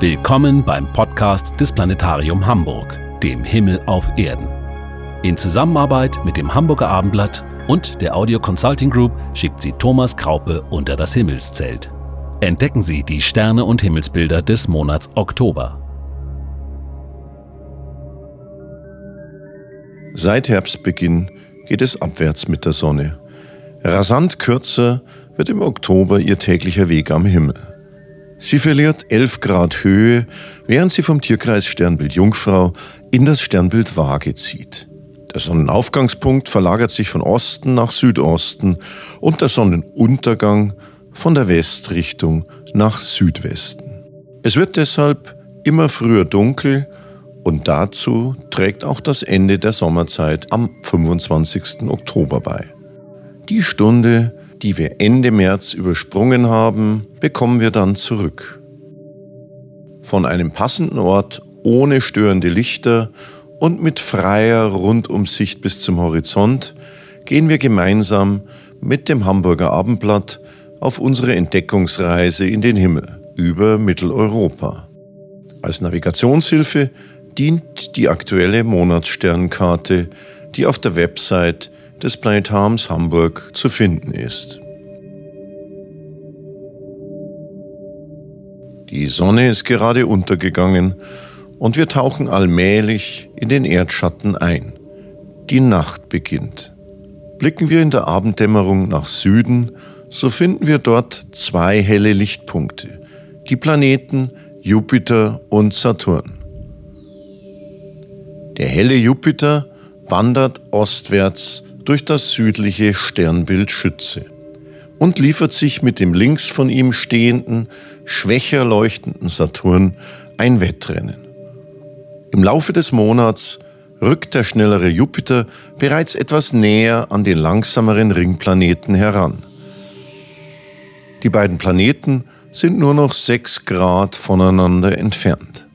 Willkommen beim Podcast des Planetarium Hamburg, dem Himmel auf Erden. In Zusammenarbeit mit dem Hamburger Abendblatt und der Audio Consulting Group schickt sie Thomas Kraupe unter das Himmelszelt. Entdecken Sie die Sterne und Himmelsbilder des Monats Oktober. Seit Herbstbeginn geht es abwärts mit der Sonne. Rasant kürzer wird im Oktober ihr täglicher Weg am Himmel. Sie verliert 11 Grad Höhe, während sie vom Tierkreis Sternbild Jungfrau in das Sternbild Waage zieht. Der Sonnenaufgangspunkt verlagert sich von Osten nach Südosten und der Sonnenuntergang von der Westrichtung nach Südwesten. Es wird deshalb immer früher dunkel und dazu trägt auch das Ende der Sommerzeit am 25. Oktober bei. Die Stunde, die wir Ende März übersprungen haben, bekommen wir dann zurück. Von einem passenden Ort ohne störende Lichter und mit freier Rundumsicht bis zum Horizont gehen wir gemeinsam mit dem Hamburger Abendblatt auf unsere Entdeckungsreise in den Himmel über Mitteleuropa. Als Navigationshilfe dient die aktuelle Monatssternkarte, die auf der Website des Planetariums Hamburg zu finden ist. Die Sonne ist gerade untergegangen und wir tauchen allmählich in den Erdschatten ein. Die Nacht beginnt. Blicken wir in der Abenddämmerung nach Süden, so finden wir dort zwei helle Lichtpunkte, die Planeten Jupiter und Saturn. Der helle Jupiter wandert ostwärts durch das südliche Sternbild Schütze und liefert sich mit dem links von ihm stehenden, schwächer leuchtenden Saturn ein Wettrennen. Im Laufe des Monats rückt der schnellere Jupiter bereits etwas näher an den langsameren Ringplaneten heran. Die beiden Planeten sind nur noch sechs Grad voneinander entfernt.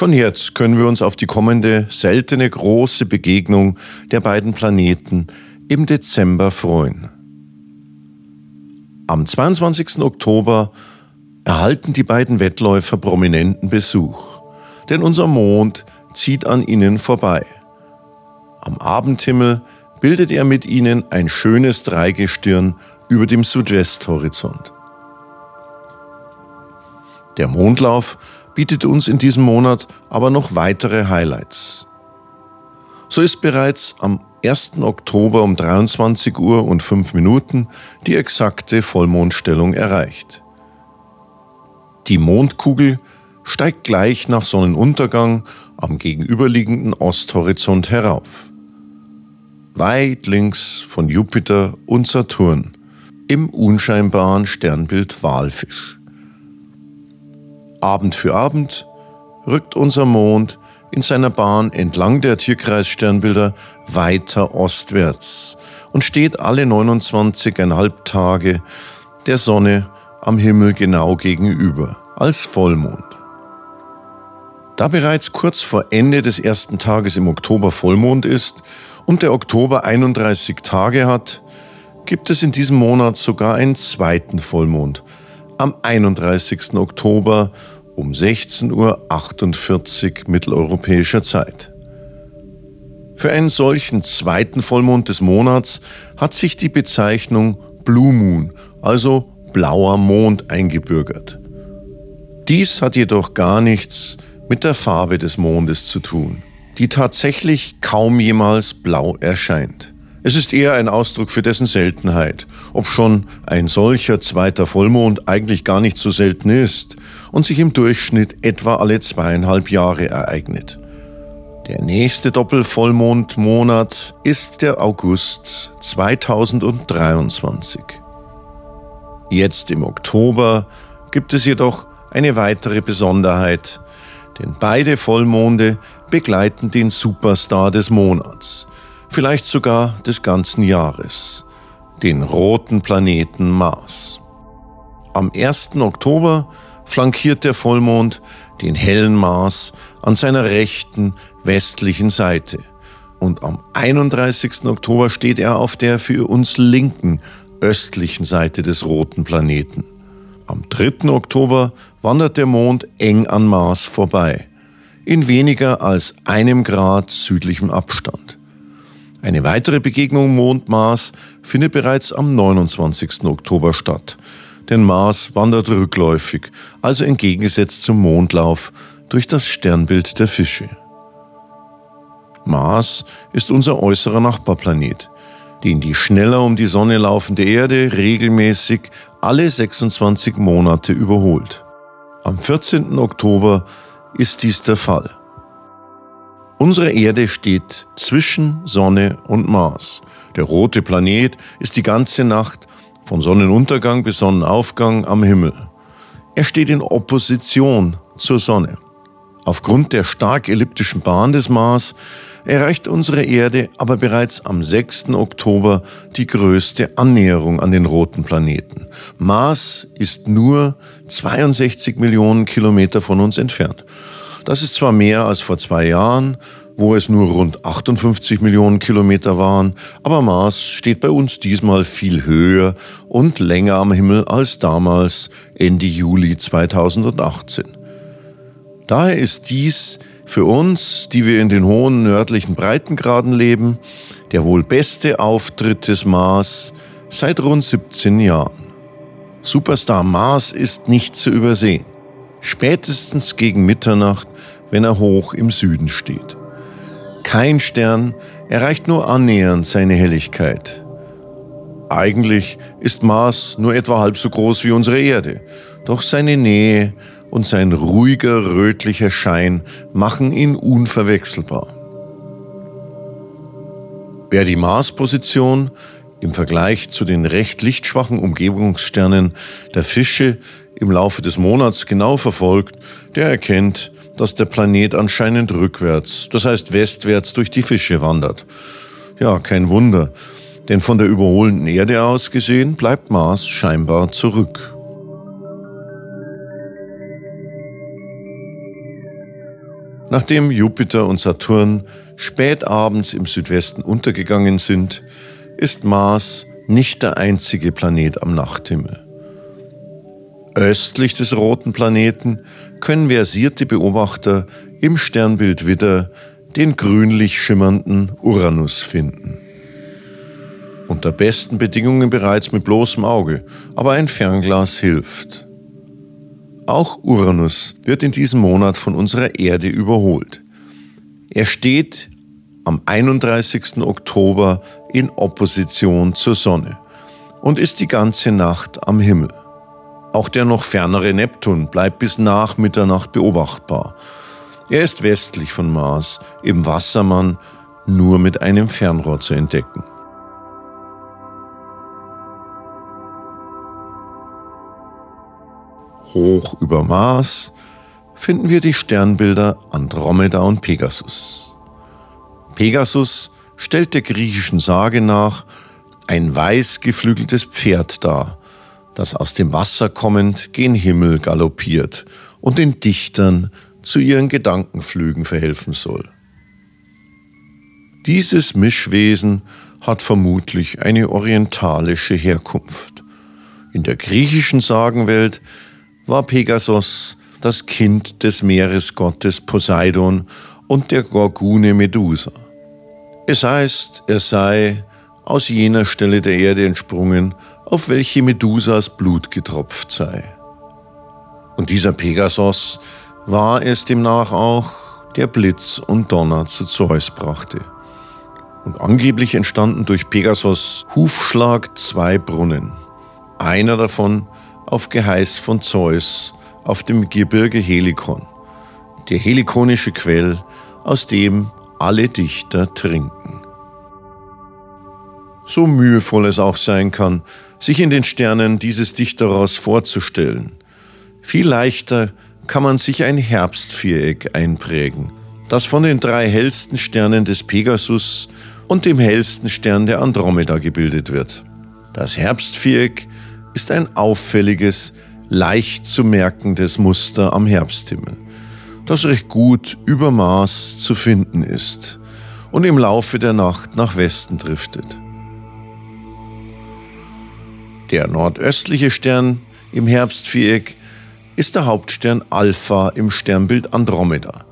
Schon jetzt können wir uns auf die kommende seltene große Begegnung der beiden Planeten im Dezember freuen. Am 22. Oktober erhalten die beiden Wettläufer prominenten Besuch, denn unser Mond zieht an ihnen vorbei. Am Abendhimmel bildet er mit ihnen ein schönes Dreigestirn über dem Südwesthorizont. Der Mondlauf bietet uns in diesem Monat aber noch weitere Highlights. So ist bereits am 1. Oktober um 23 Uhr und 5 Minuten die exakte Vollmondstellung erreicht. Die Mondkugel steigt gleich nach Sonnenuntergang am gegenüberliegenden Osthorizont herauf. Weit links von Jupiter und Saturn im unscheinbaren Sternbild Walfisch. Abend für Abend rückt unser Mond in seiner Bahn entlang der Tierkreissternbilder weiter ostwärts und steht alle 29,5 Tage der Sonne am Himmel genau gegenüber, als Vollmond. Da bereits kurz vor Ende des ersten Tages im Oktober Vollmond ist und der Oktober 31 Tage hat, gibt es in diesem Monat sogar einen zweiten Vollmond, am 31. Oktober um 16.48 Uhr mitteleuropäischer Zeit. Für einen solchen zweiten Vollmond des Monats hat sich die Bezeichnung Blue Moon, also blauer Mond, eingebürgert. Dies hat jedoch gar nichts mit der Farbe des Mondes zu tun, die tatsächlich kaum jemals blau erscheint. Es ist eher ein Ausdruck für dessen Seltenheit, ob schon ein solcher zweiter Vollmond eigentlich gar nicht so selten ist und sich im Durchschnitt etwa alle zweieinhalb Jahre ereignet. Der nächste Doppelvollmondmonat ist der August 2023. Jetzt im Oktober gibt es jedoch eine weitere Besonderheit, denn beide Vollmonde begleiten den Superstar des Monats, vielleicht sogar des ganzen Jahres, den roten Planeten Mars. Am 1. Oktober flankiert der Vollmond den hellen Mars an seiner rechten westlichen Seite. Und am 31. Oktober steht er auf der für uns linken östlichen Seite des roten Planeten. Am 3. Oktober wandert der Mond eng an Mars vorbei, in weniger als einem Grad südlichem Abstand. Eine weitere Begegnung Mond-Mars findet bereits am 29. Oktober statt, denn Mars wandert rückläufig, also entgegengesetzt zum Mondlauf, durch das Sternbild der Fische. Mars ist unser äußerer Nachbarplanet, den die schneller um die Sonne laufende Erde regelmäßig alle 26 Monate überholt. Am 14. Oktober ist dies der Fall. Unsere Erde steht zwischen Sonne und Mars. Der rote Planet ist die ganze Nacht von Sonnenuntergang bis Sonnenaufgang am Himmel. Er steht in Opposition zur Sonne. Aufgrund der stark elliptischen Bahn des Mars erreicht unsere Erde aber bereits am 6. Oktober die größte Annäherung an den roten Planeten. Mars ist nur 62 Millionen Kilometer von uns entfernt. Das ist zwar mehr als vor zwei Jahren, wo es nur rund 58 Millionen Kilometer waren, aber Mars steht bei uns diesmal viel höher und länger am Himmel als damals Ende Juli 2018. Daher ist dies für uns, die wir in den hohen nördlichen Breitengraden leben, der wohl beste Auftritt des Mars seit rund 17 Jahren. Superstar Mars ist nicht zu übersehen. Spätestens gegen Mitternacht, wenn er hoch im Süden steht. Kein Stern erreicht nur annähernd seine Helligkeit. Eigentlich ist Mars nur etwa halb so groß wie unsere Erde, doch seine Nähe und sein ruhiger rötlicher Schein machen ihn unverwechselbar. Wer die Marsposition im Vergleich zu den recht lichtschwachen Umgebungssternen der Fische im Laufe des Monats genau verfolgt, der erkennt, dass der Planet anscheinend rückwärts, das heißt westwärts durch die Fische wandert. Ja, kein Wunder, denn von der überholenden Erde aus gesehen bleibt Mars scheinbar zurück. Nachdem Jupiter und Saturn spät abends im Südwesten untergegangen sind, ist Mars nicht der einzige Planet am Nachthimmel. Östlich des roten Planeten können versierte Beobachter im Sternbild Widder den grünlich schimmernden Uranus finden. Unter besten Bedingungen bereits mit bloßem Auge, aber ein Fernglas hilft. Auch Uranus wird in diesem Monat von unserer Erde überholt. Er steht am 31. Oktober in Opposition zur Sonne und ist die ganze Nacht am Himmel. Auch der noch fernere Neptun bleibt bis nach Mitternacht beobachtbar. Er ist westlich von Mars, im Wassermann, nur mit einem Fernrohr zu entdecken. Hoch über Mars finden wir die Sternbilder Andromeda und Pegasus. Pegasus stellt der griechischen Sage nach ein weiß geflügeltes Pferd dar, das aus dem Wasser kommend gen Himmel galoppiert und den Dichtern zu ihren Gedankenflügen verhelfen soll. Dieses Mischwesen hat vermutlich eine orientalische Herkunft. In der griechischen Sagenwelt war Pegasus das Kind des Meeresgottes Poseidon und der Gorgune Medusa. Es heißt, er sei aus jener Stelle der Erde entsprungen, auf welche Medusas Blut getropft sei. Und dieser Pegasus war es demnach auch, der Blitz und Donner zu Zeus brachte. Und angeblich entstanden durch Pegasus Hufschlag zwei Brunnen. Einer davon auf Geheiß von Zeus auf dem Gebirge Helikon, der helikonische Quell, aus dem alle Dichter trinken. So mühevoll es auch sein kann, sich in den Sternen dieses Dichterers vorzustellen, viel leichter kann man sich ein Herbstviereck einprägen, das von den drei hellsten Sternen des Pegasus und dem hellsten Stern der Andromeda gebildet wird. Das Herbstviereck ist ein auffälliges, leicht zu merkendes Muster am Herbsthimmel, das recht gut über Mars zu finden ist und im Laufe der Nacht nach Westen driftet. Der nordöstliche Stern im Herbstviereck ist der Hauptstern Alpha im Sternbild Andromeda,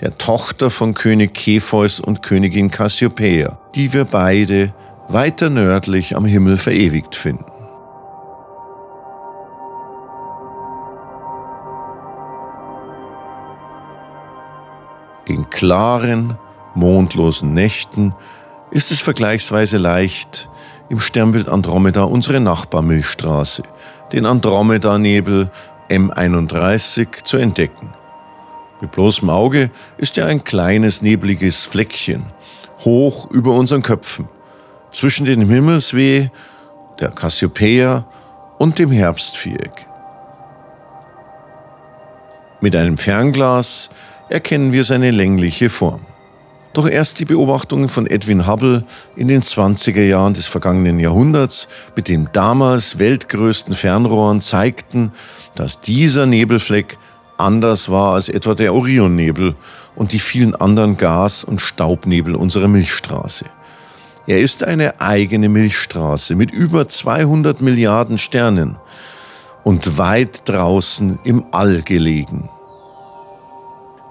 der Tochter von König Kepheus und Königin Cassiopeia, die wir beide weiter nördlich am Himmel verewigt finden. In klaren, mondlosen Nächten ist es vergleichsweise leicht, im Sternbild Andromeda unsere Nachbarmilchstraße, den Andromeda-Nebel M31, zu entdecken. Mit bloßem Auge ist er ein kleines, nebliges Fleckchen, hoch über unseren Köpfen, zwischen dem Himmelsweh, der Cassiopeia und dem Herbstviereck. Mit einem Fernglas erkennen wir seine längliche Form. Doch erst die Beobachtungen von Edwin Hubble in den 20er Jahren des vergangenen Jahrhunderts mit den damals weltgrößten Fernrohren zeigten, dass dieser Nebelfleck anders war als etwa der Orionnebel und die vielen anderen Gas- und Staubnebel unserer Milchstraße. Er ist eine eigene Milchstraße mit über 200 Milliarden Sternen und weit draußen im All gelegen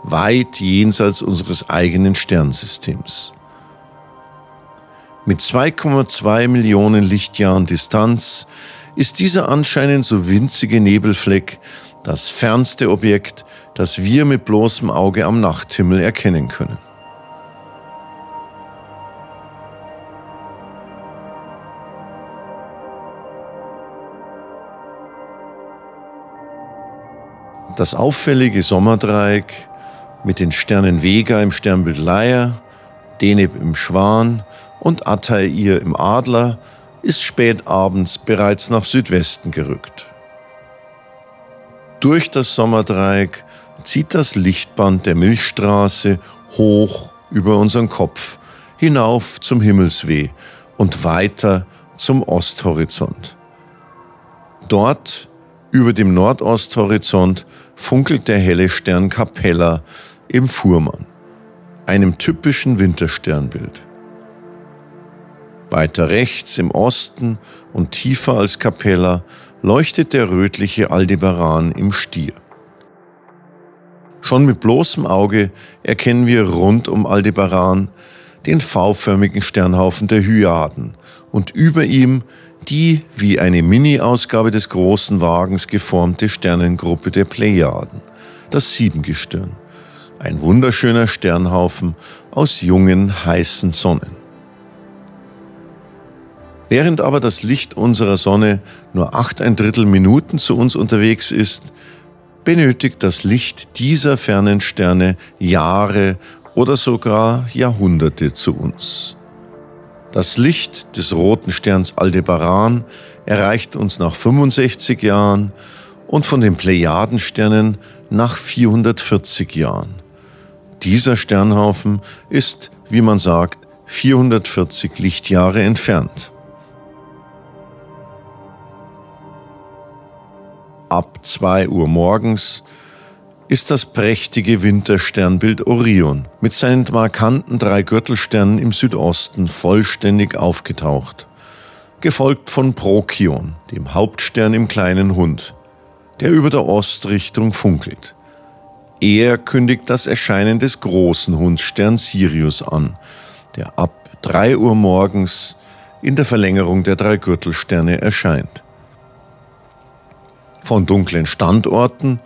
weit jenseits unseres eigenen Sternsystems. Mit 2,2 Millionen Lichtjahren Distanz ist dieser anscheinend so winzige Nebelfleck das fernste Objekt, das wir mit bloßem Auge am Nachthimmel erkennen können. Das auffällige Sommerdreieck mit den Sternen Vega im Sternbild Leier, Deneb im Schwan und Altair im Adler ist spät abends bereits nach Südwesten gerückt. Durch das Sommerdreieck zieht das Lichtband der Milchstraße hoch über unseren Kopf, hinauf zum Himmelsweh und weiter zum Osthorizont. Dort, über dem Nordosthorizont, funkelt der helle Stern Capella im Fuhrmann, einem typischen Wintersternbild. Weiter rechts im Osten und tiefer als Capella leuchtet der rötliche Aldebaran im Stier. Schon mit bloßem Auge erkennen wir rund um Aldebaran den V-förmigen Sternhaufen der Hyaden und über ihm die wie eine Mini-Ausgabe des großen Wagens geformte Sternengruppe der Plejaden, das Siebengestirn ein wunderschöner Sternhaufen aus jungen, heißen Sonnen. Während aber das Licht unserer Sonne nur acht ein Drittel Minuten zu uns unterwegs ist, benötigt das Licht dieser fernen Sterne Jahre oder sogar Jahrhunderte zu uns. Das Licht des roten Sterns Aldebaran erreicht uns nach 65 Jahren und von den Plejadensternen nach 440 Jahren. Dieser Sternhaufen ist, wie man sagt, 440 Lichtjahre entfernt. Ab 2 Uhr morgens ist das prächtige Wintersternbild Orion mit seinen markanten drei Gürtelsternen im Südosten vollständig aufgetaucht, gefolgt von Prokion, dem Hauptstern im kleinen Hund, der über der Ostrichtung funkelt. Er kündigt das Erscheinen des großen Hundssterns Sirius an, der ab 3 Uhr morgens in der Verlängerung der drei Gürtelsterne erscheint. Von dunklen Standorten,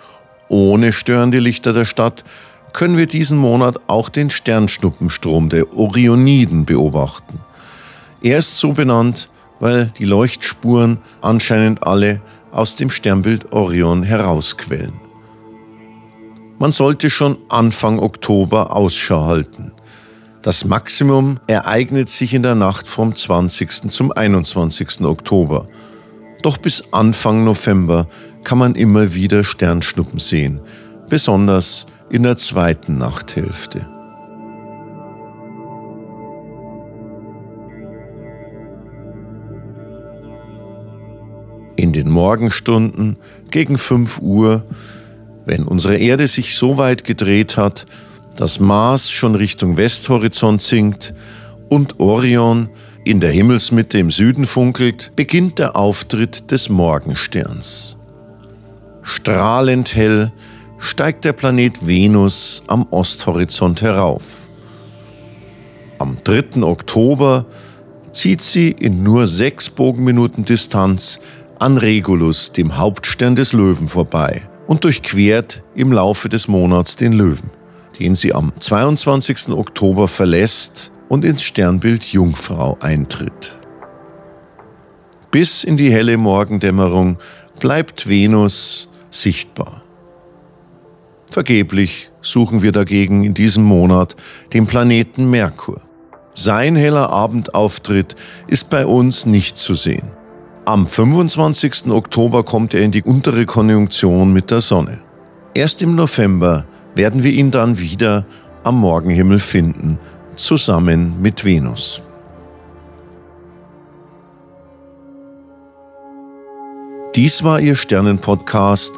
ohne störende Lichter der Stadt, können wir diesen Monat auch den Sternschnuppenstrom der Orioniden beobachten. Er ist so benannt, weil die Leuchtspuren anscheinend alle aus dem Sternbild Orion herausquellen. Man sollte schon Anfang Oktober Ausschau halten. Das Maximum ereignet sich in der Nacht vom 20. zum 21. Oktober. Doch bis Anfang November kann man immer wieder Sternschnuppen sehen, besonders in der zweiten Nachthälfte. In den Morgenstunden gegen 5 Uhr wenn unsere Erde sich so weit gedreht hat, dass Mars schon Richtung Westhorizont sinkt und Orion in der Himmelsmitte im Süden funkelt, beginnt der Auftritt des Morgensterns. Strahlend hell steigt der Planet Venus am Osthorizont herauf. Am 3. Oktober zieht sie in nur sechs Bogenminuten Distanz an Regulus, dem Hauptstern des Löwen, vorbei und durchquert im Laufe des Monats den Löwen, den sie am 22. Oktober verlässt und ins Sternbild Jungfrau eintritt. Bis in die helle Morgendämmerung bleibt Venus sichtbar. Vergeblich suchen wir dagegen in diesem Monat den Planeten Merkur. Sein heller Abendauftritt ist bei uns nicht zu sehen. Am 25. Oktober kommt er in die untere Konjunktion mit der Sonne. Erst im November werden wir ihn dann wieder am Morgenhimmel finden, zusammen mit Venus. Dies war Ihr Sternenpodcast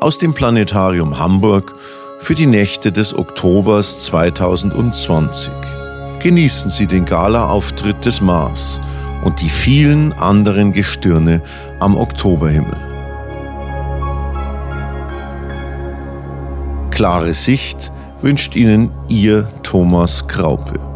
aus dem Planetarium Hamburg für die Nächte des Oktobers 2020. Genießen Sie den Gala-Auftritt des Mars und die vielen anderen Gestirne am Oktoberhimmel. Klare Sicht wünscht Ihnen Ihr Thomas Kraupe.